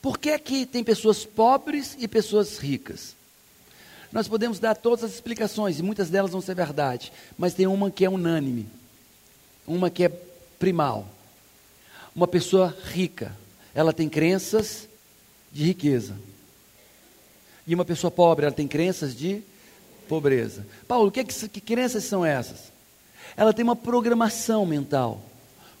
Por que, que tem pessoas pobres e pessoas ricas? Nós podemos dar todas as explicações, e muitas delas vão ser verdade, mas tem uma que é unânime, uma que é primal. Uma pessoa rica, ela tem crenças de riqueza. E uma pessoa pobre, ela tem crenças de pobreza. Paulo, que, que, que crenças são essas? Ela tem uma programação mental.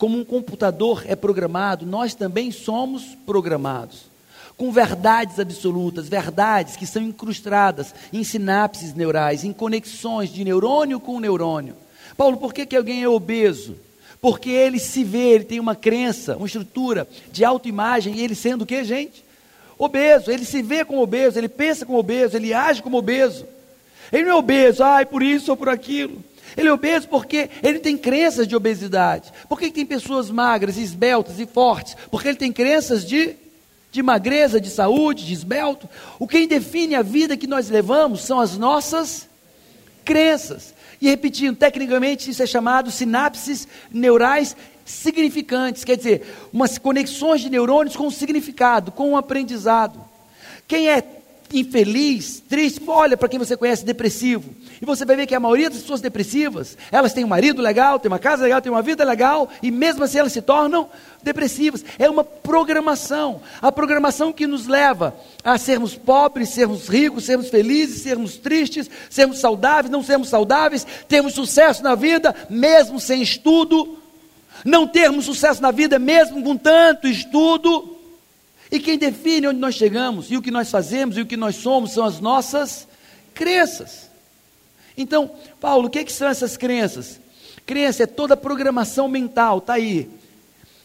Como um computador é programado, nós também somos programados com verdades absolutas, verdades que são incrustadas em sinapses neurais, em conexões de neurônio com neurônio. Paulo, por que, que alguém é obeso? Porque ele se vê, ele tem uma crença, uma estrutura de autoimagem, e ele sendo o que, gente? Obeso, ele se vê como obeso, ele pensa como obeso, ele age como obeso. Ele não é obeso, ai, por isso ou por aquilo. Ele é obeso porque ele tem crenças de obesidade. Por que tem pessoas magras, esbeltas e fortes? Porque ele tem crenças de de magreza, de saúde, de esbelto. O que define a vida que nós levamos são as nossas crenças. E repetindo, tecnicamente isso é chamado sinapses neurais significantes, quer dizer, umas conexões de neurônios com significado, com um aprendizado. Quem é infeliz, triste, olha para quem você conhece depressivo. E você vai ver que a maioria das pessoas depressivas, elas têm um marido legal, têm uma casa legal, têm uma vida legal, e mesmo assim elas se tornam depressivas. É uma programação. A programação que nos leva a sermos pobres, sermos ricos, sermos felizes, sermos tristes, sermos saudáveis, não sermos saudáveis, termos sucesso na vida, mesmo sem estudo, não termos sucesso na vida, mesmo com tanto estudo e quem define onde nós chegamos, e o que nós fazemos, e o que nós somos, são as nossas crenças. Então, Paulo, o que, é que são essas crenças? Crença é toda programação mental, está aí,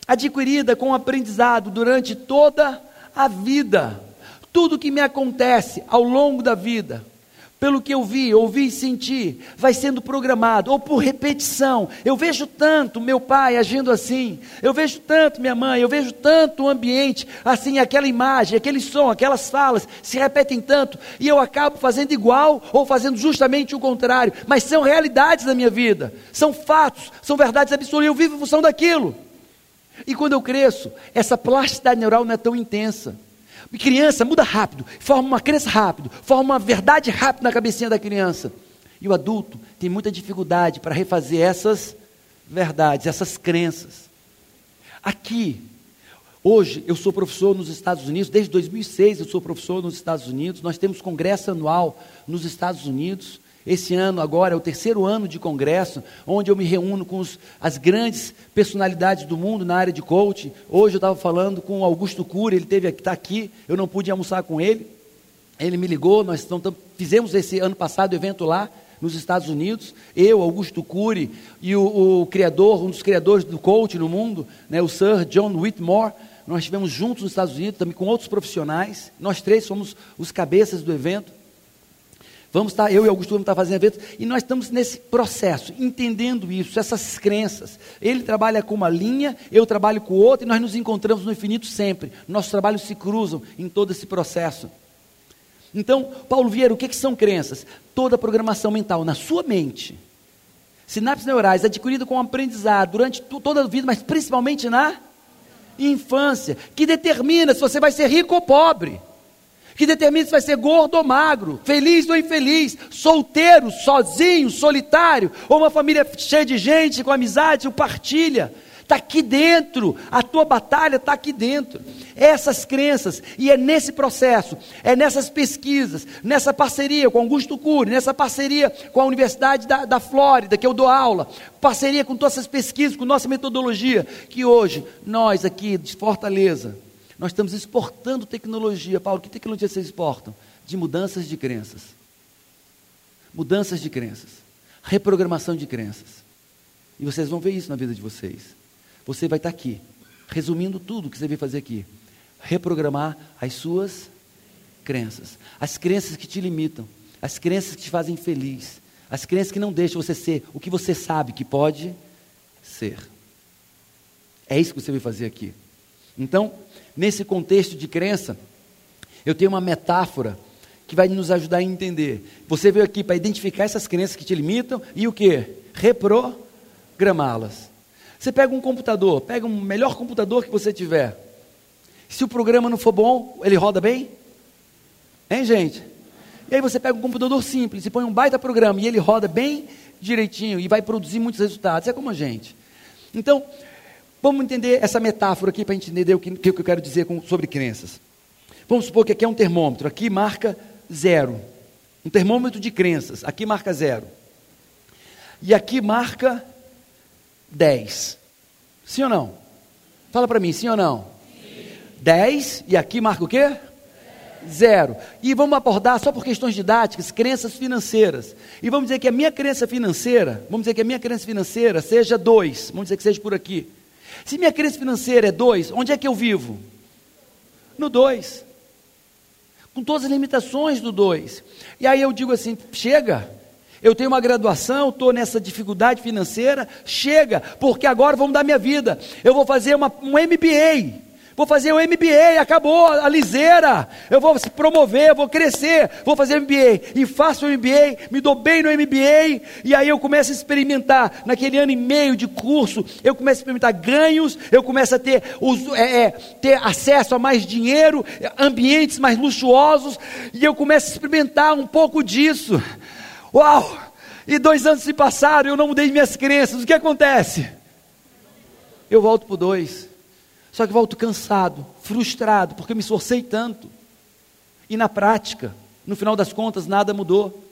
adquirida com o aprendizado durante toda a vida. Tudo que me acontece ao longo da vida, pelo que eu vi, ouvi e senti, vai sendo programado, ou por repetição. Eu vejo tanto meu pai agindo assim, eu vejo tanto minha mãe, eu vejo tanto o ambiente, assim, aquela imagem, aquele som, aquelas falas se repetem tanto, e eu acabo fazendo igual ou fazendo justamente o contrário, mas são realidades da minha vida, são fatos, são verdades absolutas, eu vivo em função daquilo. E quando eu cresço, essa plasticidade neural não é tão intensa. Criança muda rápido, forma uma crença rápido, forma uma verdade rápido na cabecinha da criança. E o adulto tem muita dificuldade para refazer essas verdades, essas crenças. Aqui, hoje, eu sou professor nos Estados Unidos, desde 2006 eu sou professor nos Estados Unidos. Nós temos congresso anual nos Estados Unidos. Esse ano, agora, é o terceiro ano de congresso, onde eu me reúno com os, as grandes personalidades do mundo na área de coaching. Hoje eu estava falando com Augusto Cury, ele teve está aqui, eu não pude almoçar com ele. Ele me ligou, nós fizemos esse ano passado o evento lá, nos Estados Unidos. Eu, Augusto Cury, e o, o, criador, um dos criadores do coaching no mundo, né, o Sir John Whitmore, nós estivemos juntos nos Estados Unidos, também com outros profissionais. Nós três somos os cabeças do evento. Vamos estar, eu e Augusto vamos estar fazendo eventos, e nós estamos nesse processo, entendendo isso, essas crenças. Ele trabalha com uma linha, eu trabalho com outra, e nós nos encontramos no infinito sempre. Nossos trabalhos se cruzam em todo esse processo. Então, Paulo Vieira, o que, que são crenças? Toda programação mental na sua mente. Sinapses neurais adquirida com o aprendizado durante toda a vida, mas principalmente na infância, que determina se você vai ser rico ou pobre que determina se vai ser gordo ou magro, feliz ou infeliz, solteiro, sozinho, solitário, ou uma família cheia de gente, com amizade, o partilha. Está aqui dentro, a tua batalha está aqui dentro. Essas crenças, e é nesse processo, é nessas pesquisas, nessa parceria com Augusto Cury, nessa parceria com a Universidade da, da Flórida, que eu dou aula, parceria com todas essas pesquisas, com nossa metodologia, que hoje, nós aqui de Fortaleza, nós estamos exportando tecnologia. Paulo, que tecnologia vocês exportam? De mudanças de crenças. Mudanças de crenças. Reprogramação de crenças. E vocês vão ver isso na vida de vocês. Você vai estar aqui, resumindo tudo que você veio fazer aqui. Reprogramar as suas crenças. As crenças que te limitam. As crenças que te fazem feliz. As crenças que não deixam você ser o que você sabe que pode ser. É isso que você veio fazer aqui. Então, nesse contexto de crença, eu tenho uma metáfora que vai nos ajudar a entender. Você veio aqui para identificar essas crenças que te limitam e o que? Reprogramá-las. Você pega um computador, pega um melhor computador que você tiver. Se o programa não for bom, ele roda bem? Hein, gente? E aí você pega um computador simples e põe um baita programa e ele roda bem direitinho e vai produzir muitos resultados. É como a gente. Então, vamos entender essa metáfora aqui para a gente entender o que, que eu quero dizer com, sobre crenças. Vamos supor que aqui é um termômetro, aqui marca zero. Um termômetro de crenças, aqui marca zero. E aqui marca 10. Sim ou não? Fala para mim, sim ou não? Sim. 10 e aqui marca o quê? Zero. E vamos abordar só por questões didáticas, crenças financeiras. E vamos dizer que a minha crença financeira, vamos dizer que a minha crença financeira seja 2, vamos dizer que seja por aqui. Se minha crença financeira é 2, onde é que eu vivo? No 2 com todas as limitações do 2. E aí eu digo assim: chega, eu tenho uma graduação, estou nessa dificuldade financeira, chega, porque agora vamos dar minha vida. Eu vou fazer uma, um MBA. Vou fazer o MBA, acabou a liseira. Eu vou se promover, vou crescer, vou fazer MBA. E faço o MBA, me dou bem no MBA. E aí eu começo a experimentar, naquele ano e meio de curso, eu começo a experimentar ganhos, eu começo a ter, é, é, ter acesso a mais dinheiro, ambientes mais luxuosos. E eu começo a experimentar um pouco disso. Uau! E dois anos se passaram, eu não mudei minhas crenças. O que acontece? Eu volto para dois. Só que volto cansado, frustrado, porque me esforcei tanto. E na prática, no final das contas, nada mudou.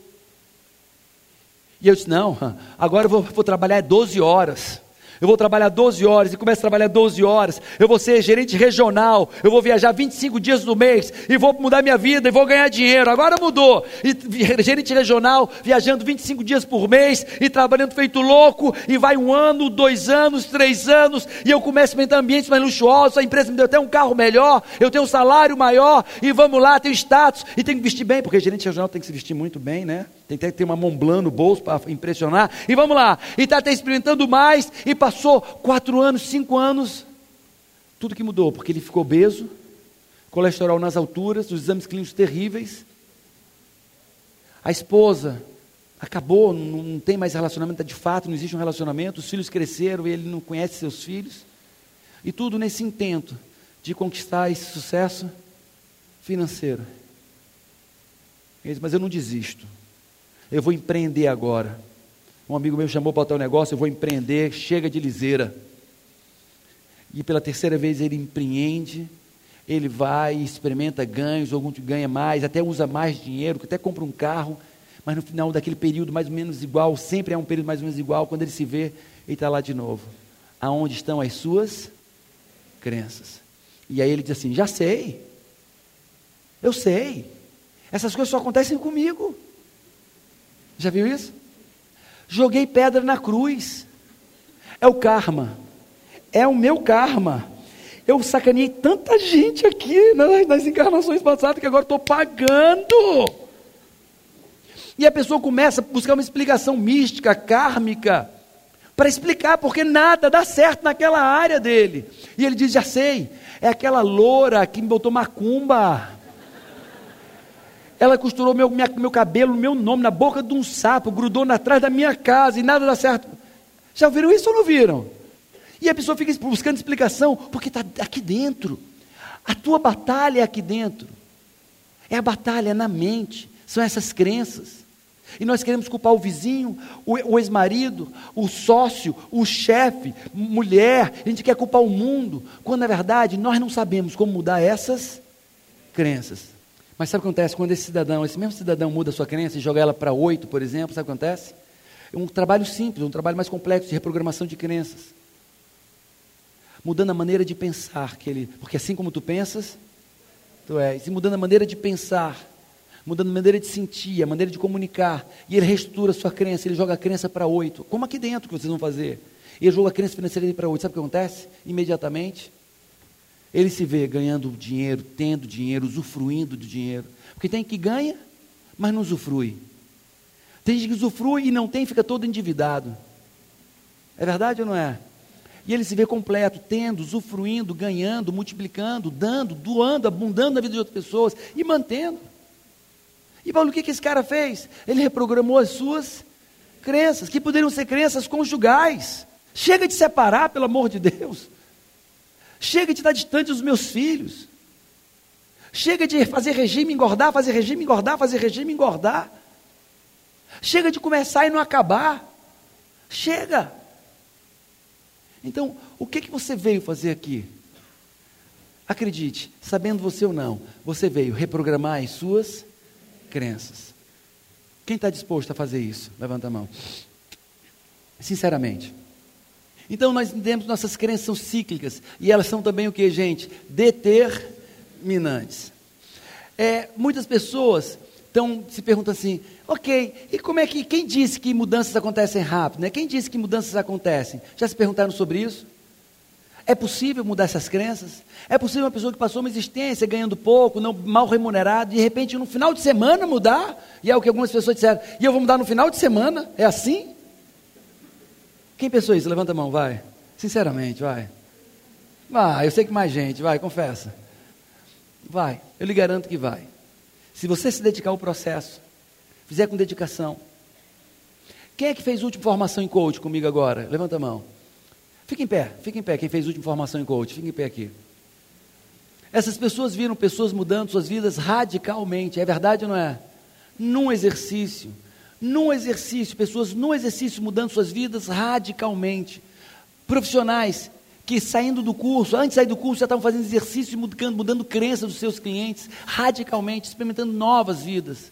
E eu disse: não, agora eu vou, vou trabalhar 12 horas eu vou trabalhar 12 horas e começo a trabalhar 12 horas, eu vou ser gerente regional, eu vou viajar 25 dias do mês e vou mudar minha vida e vou ganhar dinheiro. Agora mudou. E gerente regional, viajando 25 dias por mês e trabalhando feito louco, e vai um ano, dois anos, três anos, e eu começo a experimentar ambientes mais luxuosos, a empresa me deu até um carro melhor, eu tenho um salário maior, e vamos lá, tenho status, e tenho que vestir bem, porque gerente regional tem que se vestir muito bem, né? Tem que ter uma Montblanc no bolso para impressionar. E vamos lá. E está até experimentando mais. E passou quatro anos, cinco anos. Tudo que mudou, porque ele ficou obeso, colesterol nas alturas, os exames clínicos terríveis. A esposa acabou, não, não tem mais relacionamento, de fato, não existe um relacionamento. Os filhos cresceram ele não conhece seus filhos. E tudo nesse intento de conquistar esse sucesso financeiro. Mas eu não desisto eu vou empreender agora. Um amigo meu chamou para teu negócio, eu vou empreender, chega de liseira. E pela terceira vez ele empreende, ele vai, experimenta ganhos, algum ganha mais, até usa mais dinheiro, até compra um carro, mas no final daquele período mais ou menos igual, sempre é um período mais ou menos igual, quando ele se vê, ele está lá de novo. Aonde estão as suas crenças? E aí ele diz assim: já sei, eu sei, essas coisas só acontecem comigo. Já viu isso? Joguei pedra na cruz. É o karma. É o meu karma. Eu sacaneei tanta gente aqui nas, nas encarnações passadas que agora estou pagando. E a pessoa começa a buscar uma explicação mística, kármica, para explicar porque nada dá certo naquela área dele. E ele diz: Já sei, é aquela loura que me botou macumba. Ela costurou meu, minha, meu cabelo, meu nome, na boca de um sapo, grudou na trás da minha casa e nada dá certo. Já viram isso ou não viram? E a pessoa fica buscando explicação, porque está aqui dentro. A tua batalha é aqui dentro. É a batalha na mente, são essas crenças. E nós queremos culpar o vizinho, o, o ex-marido, o sócio, o chefe, mulher, a gente quer culpar o mundo, quando na verdade nós não sabemos como mudar essas crenças. Mas sabe o que acontece quando esse cidadão, esse mesmo cidadão muda a sua crença e joga ela para oito, por exemplo, sabe o que acontece? É um trabalho simples, um trabalho mais complexo de reprogramação de crenças. Mudando a maneira de pensar, que ele, porque assim como tu pensas, tu és. E mudando a maneira de pensar, mudando a maneira de sentir, a maneira de comunicar. E ele reestrutura a sua crença, ele joga a crença para oito. Como aqui dentro que vocês vão fazer? Ele joga a crença financeira para oito. Sabe o que acontece? Imediatamente, ele se vê ganhando dinheiro, tendo dinheiro, usufruindo do dinheiro. Porque tem que ganha, mas não usufrui. Tem gente que usufrui e não tem, fica todo endividado. É verdade ou não é? E ele se vê completo, tendo, usufruindo, ganhando, multiplicando, dando, doando, abundando na vida de outras pessoas e mantendo. E Paulo, o que, que esse cara fez? Ele reprogramou as suas crenças, que poderiam ser crenças conjugais. Chega de separar, pelo amor de Deus. Chega de estar distante dos meus filhos. Chega de fazer regime engordar, fazer regime engordar, fazer regime engordar. Chega de começar e não acabar. Chega. Então, o que, que você veio fazer aqui? Acredite, sabendo você ou não, você veio reprogramar as suas crenças. Quem está disposto a fazer isso? Levanta a mão. Sinceramente. Então nós entendemos que nossas crenças são cíclicas e elas são também o que, gente? Determinantes. É, muitas pessoas estão se perguntam assim, ok, e como é que, quem disse que mudanças acontecem rápido? Né? Quem disse que mudanças acontecem? Já se perguntaram sobre isso? É possível mudar essas crenças? É possível uma pessoa que passou uma existência ganhando pouco, não, mal remunerado, de repente no final de semana mudar? E é o que algumas pessoas disseram, e eu vou mudar no final de semana? É assim? Quem pensou isso? Levanta a mão, vai. Sinceramente, vai. Vai, eu sei que mais gente, vai, confessa. Vai, eu lhe garanto que vai. Se você se dedicar ao processo, fizer com dedicação. Quem é que fez última formação em coach comigo agora? Levanta a mão. Fica em pé, fica em pé. Quem fez última formação em coach, fica em pé aqui. Essas pessoas viram pessoas mudando suas vidas radicalmente, é verdade ou não é? Num exercício, num exercício, pessoas num exercício mudando suas vidas radicalmente. Profissionais que saindo do curso, antes de sair do curso, já estavam fazendo exercício, mudando, mudando crenças dos seus clientes radicalmente, experimentando novas vidas.